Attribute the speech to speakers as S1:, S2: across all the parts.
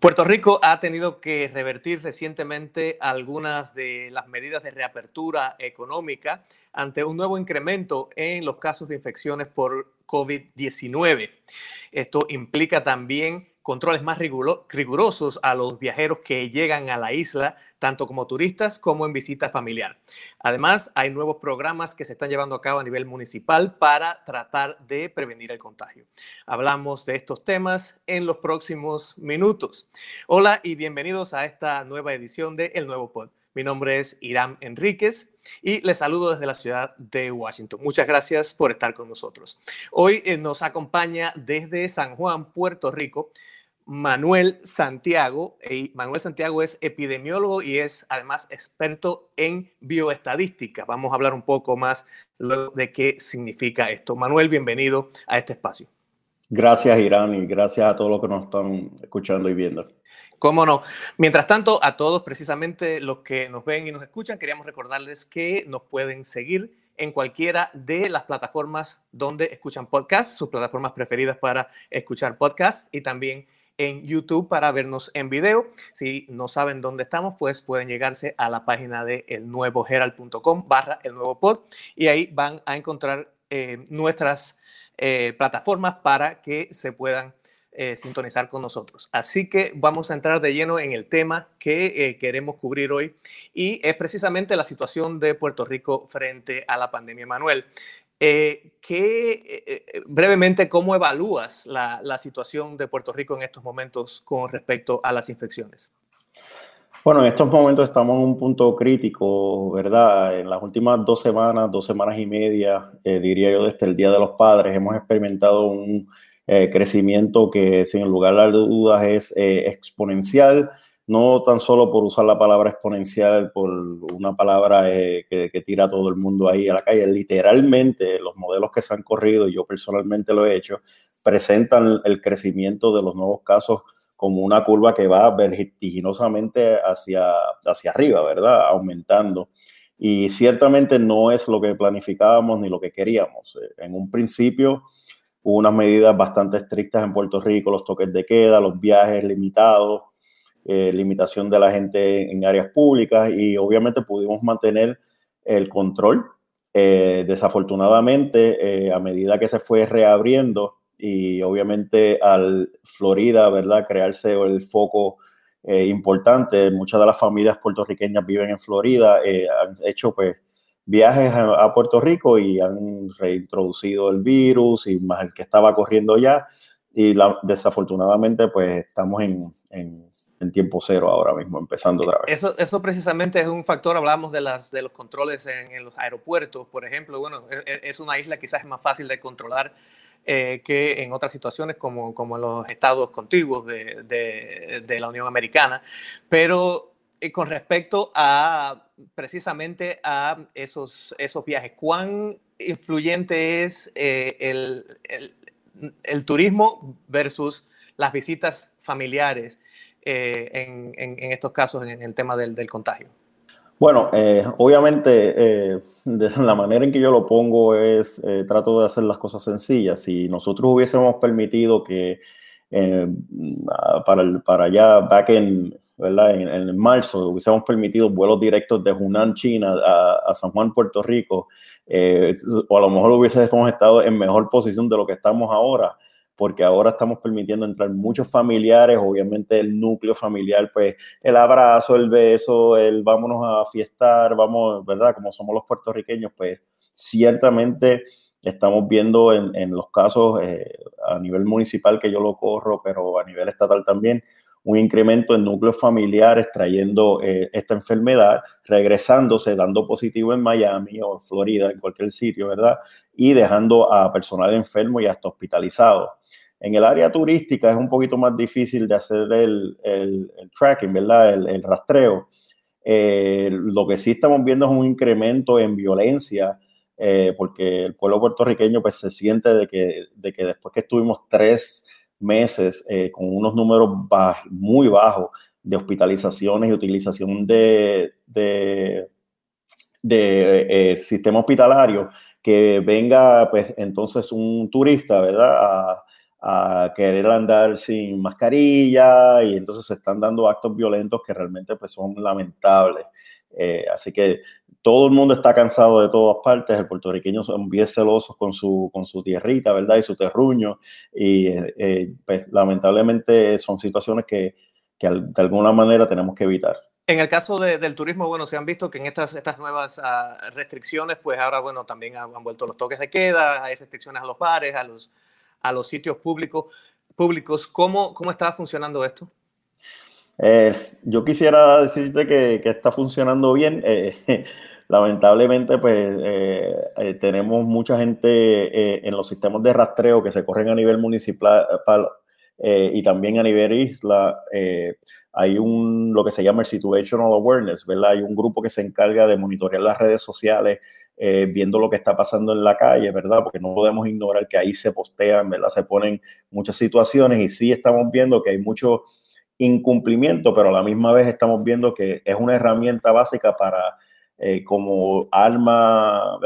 S1: Puerto Rico ha tenido que revertir recientemente algunas de las medidas de reapertura económica ante un nuevo incremento en los casos de infecciones por COVID-19. Esto implica también controles más rigurosos a los viajeros que llegan a la isla, tanto como turistas como en visita familiar. Además, hay nuevos programas que se están llevando a cabo a nivel municipal para tratar de prevenir el contagio. Hablamos de estos temas en los próximos minutos. Hola y bienvenidos a esta nueva edición de El Nuevo Pod. Mi nombre es Irán Enríquez y les saludo desde la ciudad de Washington. Muchas gracias por estar con nosotros. Hoy eh, nos acompaña desde San Juan, Puerto Rico, Manuel Santiago. Y Manuel Santiago es epidemiólogo y es además experto en bioestadística. Vamos a hablar un poco más de qué significa esto. Manuel, bienvenido a este espacio.
S2: Gracias, Irán, y gracias a todos los que nos están escuchando y viendo.
S1: Cómo no. Mientras tanto, a todos precisamente los que nos ven y nos escuchan, queríamos recordarles que nos pueden seguir en cualquiera de las plataformas donde escuchan podcasts, sus plataformas preferidas para escuchar podcasts y también en YouTube para vernos en video. Si no saben dónde estamos, pues pueden llegarse a la página de elnuevoherald.com barra el nuevo pod y ahí van a encontrar eh, nuestras eh, plataformas para que se puedan eh, sintonizar con nosotros. Así que vamos a entrar de lleno en el tema que queremos cubrir hoy y es precisamente la situación de Puerto Rico frente a la pandemia. Manuel, eh, ¿qué, eh, eh, brevemente, ¿cómo evalúas la, la, situación de Puerto Rico en estos momentos con respecto a las infecciones?
S2: Bueno, en estos momentos estamos en un punto crítico, ¿verdad? En las últimas dos semanas, dos semanas y media, diría yo, desde el Día de los Padres, hemos experimentado un crecimiento que, sin lugar a dudas, es exponencial no tan solo por usar la palabra exponencial, por una palabra eh, que, tira a todo el mundo ahí a la calle, literalmente los modelos que se han corrido, y yo personalmente lo he hecho, presentan el crecimiento de los nuevos casos como una curva que va vertiginosamente hacia, hacia arriba, ¿verdad? Aumentando. Y ciertamente no es lo que planificábamos ni lo que queríamos. En un principio hubo unas medidas bastante estrictas en Puerto Rico, los toques de queda, los viajes limitados, eh, limitación de la gente en áreas públicas y obviamente pudimos mantener el control. Eh, desafortunadamente, eh, a medida que se fue reabriendo y obviamente al Florida, ¿verdad? Crearse el foco importante, muchas de las familias puertorriqueñas viven en Florida, han hecho pues viajes a, Puerto Rico y han reintroducido el virus y más el que estaba corriendo ya y desafortunadamente pues estamos en en tiempo cero ahora mismo, empezando otra vez.
S1: Eso, eso precisamente es un factor, hablamos de, las, de los controles en, los aeropuertos, por ejemplo, bueno, es, e, es, una isla quizás más fácil de controlar eh, que en otras situaciones como, como en los estados contiguos de, de, de la Unión Americana, pero eh, con respecto a precisamente a esos, esos viajes, ¿cuán influyente es eh, el, el, el turismo versus las visitas familiares? Eh, en, estos casos en, el tema del, contagio?
S2: Bueno, eh, obviamente eh, de la manera en que yo lo pongo es, trato de hacer las cosas sencillas. Si nosotros hubiésemos permitido que para, para allá, back en, ¿verdad? En, marzo, hubiésemos permitido vuelos directos de Hunan, China, a, San Juan, Puerto Rico, o a lo mejor hubiésemos estado en mejor posición de lo que estamos ahora porque ahora estamos permitiendo entrar muchos familiares, obviamente el núcleo familiar, pues el abrazo, el beso, el vámonos a fiestar, vamos, ¿verdad? Como somos los puertorriqueños, pues ciertamente estamos viendo en, los casos eh, a nivel municipal que yo lo corro, pero a nivel estatal también, un incremento en núcleos familiares trayendo eh, esta enfermedad, regresándose, dando positivo en Miami o Florida, en cualquier sitio, ¿verdad? Y dejando a personal enfermo y hasta hospitalizado. En el área turística es un poquito más difícil de hacer el, el, tracking, ¿verdad? El, rastreo. Eh, lo que sí estamos viendo es un incremento en violencia, eh, porque el pueblo puertorriqueño pues, se siente de que, de que después que estuvimos tres meses eh, con unos números muy bajos de hospitalizaciones y utilización de, de, de sistema hospitalario, que venga pues entonces un turista, ¿verdad? A, a querer andar sin mascarilla y entonces se están dando actos violentos que realmente pues son lamentables. Eh, así que todo el mundo está cansado de todas partes, el puertorriqueño son bien celosos con su, con su tierrita, ¿verdad? Y su terruño y eh, pues lamentablemente son situaciones que, que de alguna manera tenemos que evitar.
S1: En el caso del turismo, bueno, se han visto que en estas, estas nuevas ah, restricciones, pues ahora, bueno, también han, han, vuelto los toques de queda, hay restricciones a los bares, a los, a los sitios públicos. públicos. ¿Cómo, cómo está funcionando esto?
S2: Eh, yo quisiera decirte que, está funcionando bien. Eh, lamentablemente, pues eh, tenemos mucha gente en los sistemas de rastreo que se corren a nivel municipal y también a nivel isla. hay un, lo que se llama el Situational Awareness, ¿verdad? Hay un grupo que se encarga de monitorear las redes sociales viendo lo que está pasando en la calle, ¿verdad? Porque no podemos ignorar que ahí se postean, ¿verdad? Se ponen muchas situaciones y sí estamos viendo que hay mucho incumplimiento, pero a la misma vez estamos viendo que es una herramienta básica para eh, como arma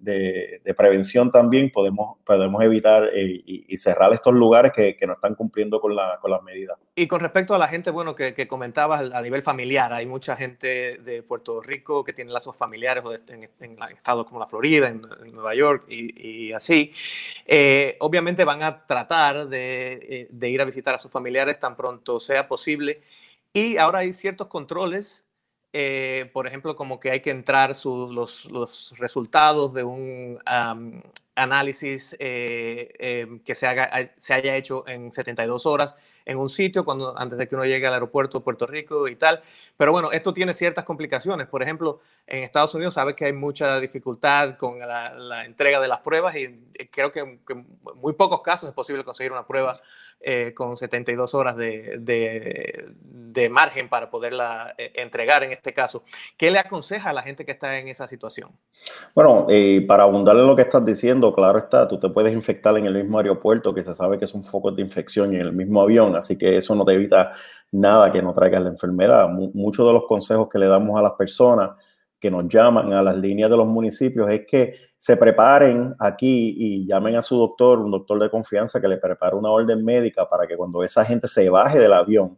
S2: de, de, prevención también podemos, podemos evitar eh, y, cerrar estos lugares que, que no están cumpliendo con, la, con, las medidas.
S1: Y con respecto a la gente, bueno, que, que, comentabas a nivel familiar, hay mucha gente de Puerto Rico que tiene lazos familiares en, en, estados como la Florida, en, Nueva York y, y así. Eh, obviamente van a tratar de, de ir a visitar a sus familiares tan pronto sea posible. Y ahora hay ciertos controles eh, por ejemplo, como que hay que entrar los, los, resultados de un análisis eh, em, que se, haga, se haya hecho en 72 horas en un sitio cuando, antes de que uno llegue al aeropuerto de Puerto Rico y tal. Pero bueno, esto tiene ciertas complicaciones. Por ejemplo, en Estados Unidos sabes que hay mucha dificultad con la, entrega de las pruebas y eh, creo que, en muy pocos casos es posible conseguir una prueba eh, con 72 horas de, de, margen para poderla entregar en este caso. ¿Qué le aconseja a la gente que está en esa situación?
S2: Bueno, para abundar en lo que estás diciendo, claro está, tú te puedes infectar en el mismo aeropuerto, que se sabe que es un foco de infección en el mismo avión, así que eso no te evita nada que no traiga la enfermedad. muchos de los consejos que le damos a las personas que nos llaman a las líneas de los municipios es que se preparen aquí y llamen a su doctor, un doctor de confianza que le prepare una orden médica para que cuando esa gente se baje del avión,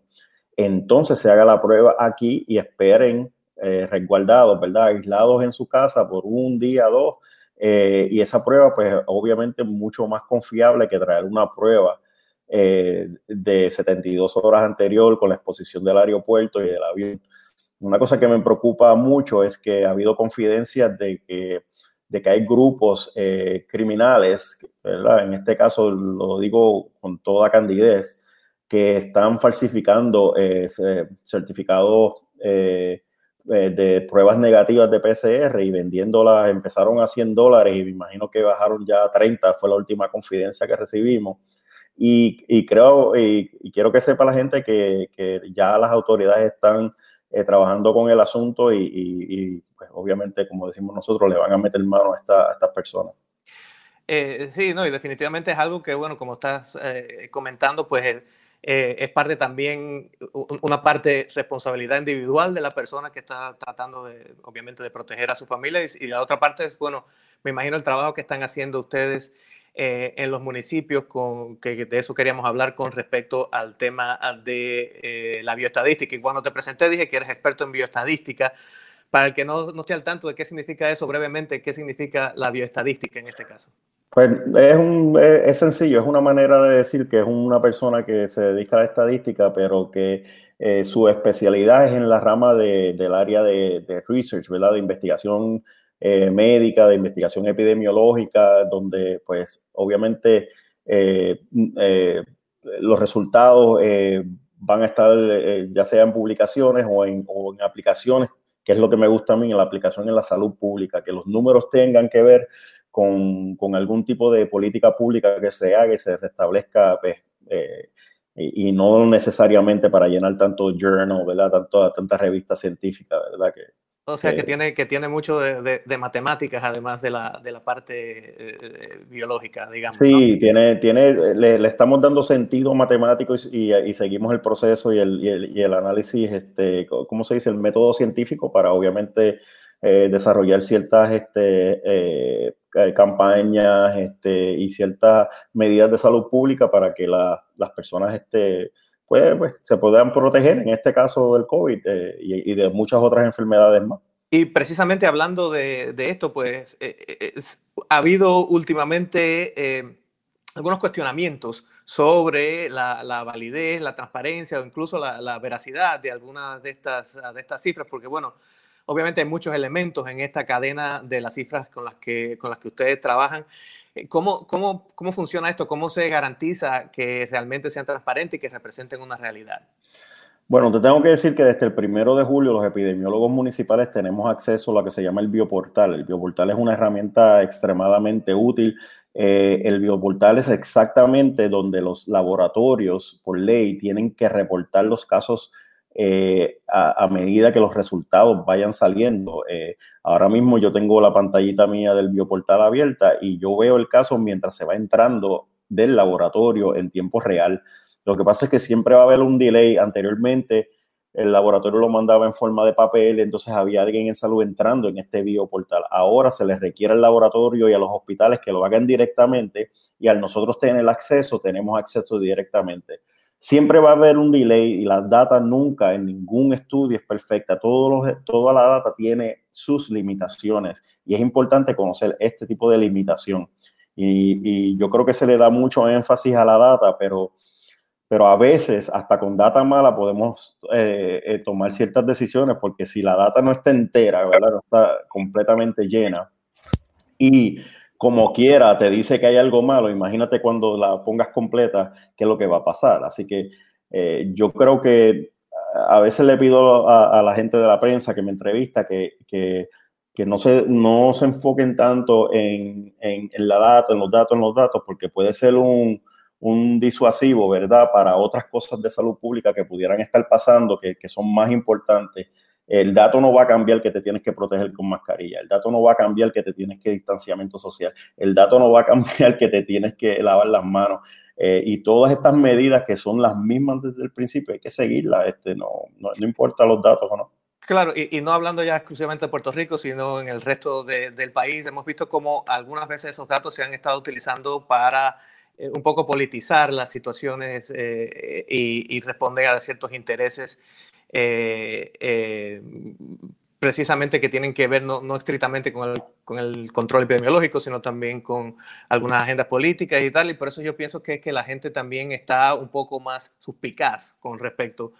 S2: entonces se haga la prueba aquí y esperen eh, resguardados, ¿verdad? Aislados en su casa por un día, dos, eh, y esa prueba, pues obviamente mucho más confiable que traer una prueba eh, de 72 horas anterior con la exposición del aeropuerto y del avión. Una cosa que me preocupa mucho es que ha habido confidencias de que, de que hay grupos eh, criminales, ¿verdad? En este caso lo digo con toda candidez, que están falsificando certificados eh, de pruebas negativas de PCR y vendiéndolas, empezaron a 100 dólares y me imagino que bajaron ya a 30, fue la última confidencia que recibimos. Y, y creo, y, quiero que sepa la gente que, que ya las autoridades están eh, trabajando con el asunto y, pues obviamente, como decimos nosotros, le van a meter mano a estas personas.
S1: Eh, sí, no, y definitivamente es algo que, bueno, como estás comentando, pues eh, es parte también, una parte responsabilidad individual de la persona que está tratando de, obviamente, de proteger a su familia y, la otra parte es, bueno, me imagino el trabajo que están haciendo ustedes eh, en los municipios, con, que de eso queríamos hablar con respecto al tema de eh, la bioestadística. Y cuando te presenté dije que eres experto en bioestadística. Para el que no, no esté al tanto de qué significa eso, brevemente, ¿qué significa la bioestadística en este caso?
S2: Pues es, un, es, sencillo, es una manera de decir que es una persona que se dedica a la estadística, pero que eh, su especialidad es en la rama de, del área de, research, ¿verdad? De investigación eh, médica, de investigación epidemiológica, donde pues obviamente eh, los resultados van a estar ya sea en publicaciones o en, o en aplicaciones, que es lo que me gusta a mí en la aplicación en la salud pública, que los números tengan que ver con, con, algún tipo de política pública que se haga y se restablezca, pues, eh, y, no necesariamente para llenar tanto journal, ¿verdad? Tanto, tantas revistas científicas, ¿verdad? Que,
S1: o sea, que, tiene, que tiene mucho de, de, matemáticas, además de la, de la parte eh, biológica, digamos.
S2: Sí, tiene, tiene, le, le, estamos dando sentido matemático y, y, seguimos el proceso y el, y el, y el análisis, este, ¿cómo se dice? El método científico para obviamente eh, desarrollar ciertas este, eh, campañas este, y ciertas medidas de salud pública para que las personas este, pues, pues, se puedan proteger, en este caso del COVID eh, y, de muchas otras enfermedades más.
S1: Y precisamente hablando de, esto, pues ha habido últimamente algunos cuestionamientos sobre la, validez, la transparencia o incluso la, veracidad de algunas de estas, de estas cifras, porque bueno, obviamente hay muchos elementos en esta cadena de las cifras con las que, con las que ustedes trabajan. Eh, ¿Cómo, cómo, cómo funciona esto? ¿Cómo se garantiza que realmente sean transparentes y que representen una realidad?
S2: Bueno, te tengo que decir que desde el primero de julio los epidemiólogos municipales tenemos acceso a lo que se llama el bioportal. El bioportal es una herramienta extremadamente útil eh, el bioportal es exactamente donde los laboratorios, por ley, tienen que reportar los casos eh, a, medida que los resultados vayan saliendo. Eh, ahora mismo yo tengo la pantallita mía del bioportal abierta y yo veo el caso mientras se va entrando del laboratorio en tiempo real. Lo que pasa es que siempre va a haber un delay anteriormente el laboratorio lo mandaba en forma de papel, entonces había alguien en salud entrando en este bioportal. Ahora se les requiere al laboratorio y a los hospitales que lo hagan directamente y al nosotros tener acceso, tenemos acceso directamente. Siempre va a haber un delay y la data nunca en ningún estudio es perfecta. toda la data tiene sus limitaciones y es importante conocer este tipo de limitación. y yo creo que se le da mucho énfasis a la data, pero a veces hasta con data mala podemos eh, eh, tomar ciertas decisiones porque si la data no está entera, no está completamente llena y como quiera te dice que hay algo malo, imagínate cuando la pongas completa, qué es lo que va a pasar. Así que eh, yo creo que a veces le pido a, la gente de la prensa que me entrevista que, que, que no, se, no se enfoquen tanto en, en, en la data, en los datos, en los datos, porque puede ser un un disuasivo, ¿verdad? Para otras cosas de salud pública que pudieran estar pasando, que, son más importantes. El dato no va a cambiar que te tienes que proteger con mascarilla. El dato no va a cambiar que te tienes que distanciamiento social. El dato no va a cambiar que te tienes que lavar las manos. Eh, y todas estas medidas que son las mismas desde el principio, hay que seguirlas. Este, no, no, importa los datos o no.
S1: Claro, y, no hablando ya exclusivamente de Puerto Rico, sino en el resto del país, hemos visto cómo algunas veces esos datos se han estado utilizando para eh, un poco politizar las situaciones eh, y, responder a ciertos intereses eh, precisamente que tienen que ver no, estrictamente con el, con el, control epidemiológico, sino también con algunas agendas políticas y tal. Y por eso yo pienso que es que la gente también está un poco más suspicaz con respecto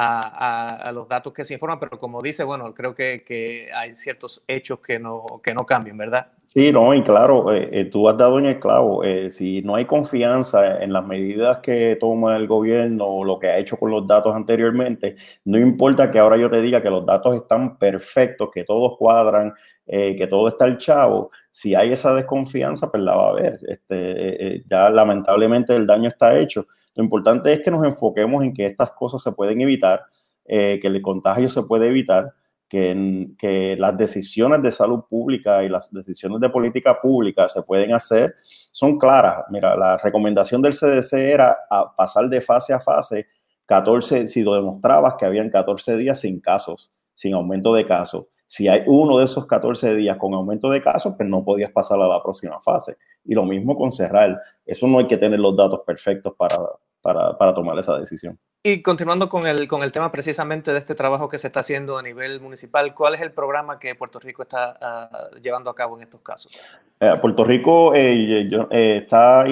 S1: a, los datos que se informan, pero como dice, bueno, creo que, que hay ciertos hechos que no, que no cambian, ¿verdad?
S2: Sí, no, y claro, eh, eh, tú has dado en el clavo. Eh, si no hay confianza en las medidas que toma el gobierno lo que ha hecho con los datos anteriormente, no importa que ahora yo te diga que los datos están perfectos, que todos cuadran, que todo está el chavo, si hay esa desconfianza, pues la va a haber. Este, ya lamentablemente el daño está hecho. Lo importante es que nos enfoquemos en que estas cosas se pueden evitar, que el contagio se puede evitar que, que, las decisiones de salud pública y las decisiones de política pública se pueden hacer son claras. Mira, la recomendación del CDC era pasar de fase a fase 14, si lo demostrabas que habían 14 días sin casos, sin aumento de casos. Si hay uno de esos 14 días con aumento de casos, pues no podías pasar a la próxima fase. Y lo mismo con cerrar. Eso no hay que tener los datos perfectos para, para, para tomar esa decisión.
S1: Y continuando con el, con el tema precisamente de este trabajo que se está haciendo a nivel municipal, ¿cuál es el programa que Puerto Rico está ah, llevando a cabo en estos casos?
S2: Eh, Puerto Rico eh, eh, está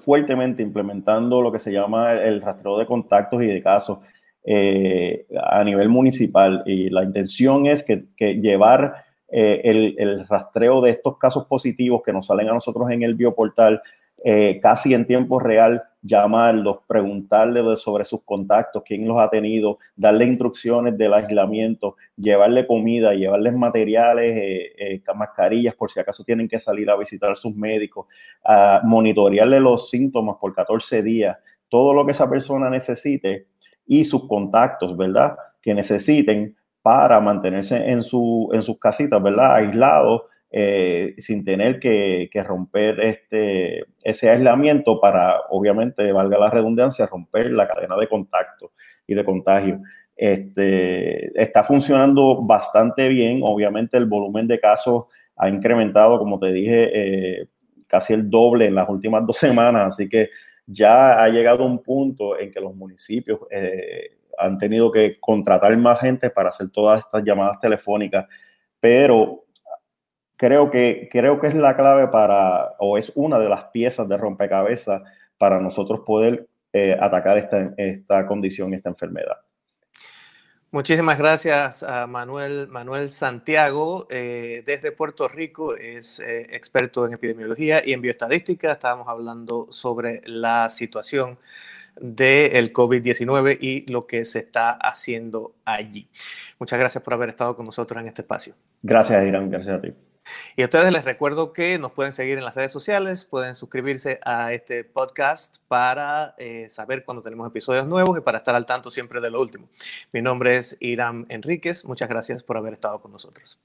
S2: fuertemente implementando lo que se llama el rastreo de contactos y de casos a nivel municipal y la intención es que, que llevar el, el rastreo de estos casos positivos que nos salen a nosotros en el bioportal eh, casi en tiempo real, llamarlos, preguntarle sobre sus contactos, quién los ha tenido, darle instrucciones del aislamiento, llevarle comida, llevarles materiales, eh, eh, mascarillas por si acaso tienen que salir a visitar a sus médicos, a monitorearle los síntomas por 14 días, todo lo que esa persona necesite y sus contactos, ¿verdad? Que necesiten para mantenerse en, su, en sus casitas, ¿verdad? Aislados eh, sin tener que, romper este, ese aislamiento para, obviamente, valga la redundancia, romper la cadena de contacto y de contagio. Este, está funcionando bastante bien, obviamente el volumen de casos ha incrementado, como te dije, eh, casi el doble en las últimas dos semanas, así que ya ha llegado un punto en que los municipios eh, han tenido que contratar más gente para hacer todas estas llamadas telefónicas, pero creo que, creo que es la clave para, o es una de las piezas de rompecabezas para nosotros poder eh, atacar esta, esta condición, esta enfermedad.
S1: Muchísimas gracias a Manuel, Manuel Santiago eh, desde Puerto Rico, es eh, experto en epidemiología y en bioestadística. Estábamos hablando sobre la situación del COVID-19 y lo que se está haciendo allí. Muchas gracias por haber estado con nosotros en este espacio.
S2: Gracias, Irán. Gracias a ti.
S1: Y a ustedes les recuerdo que nos pueden seguir en las redes sociales, pueden suscribirse a este podcast para eh, saber cuando tenemos episodios nuevos y para estar al tanto siempre de lo último. Mi nombre es Iram Enríquez, muchas gracias por haber estado con nosotros.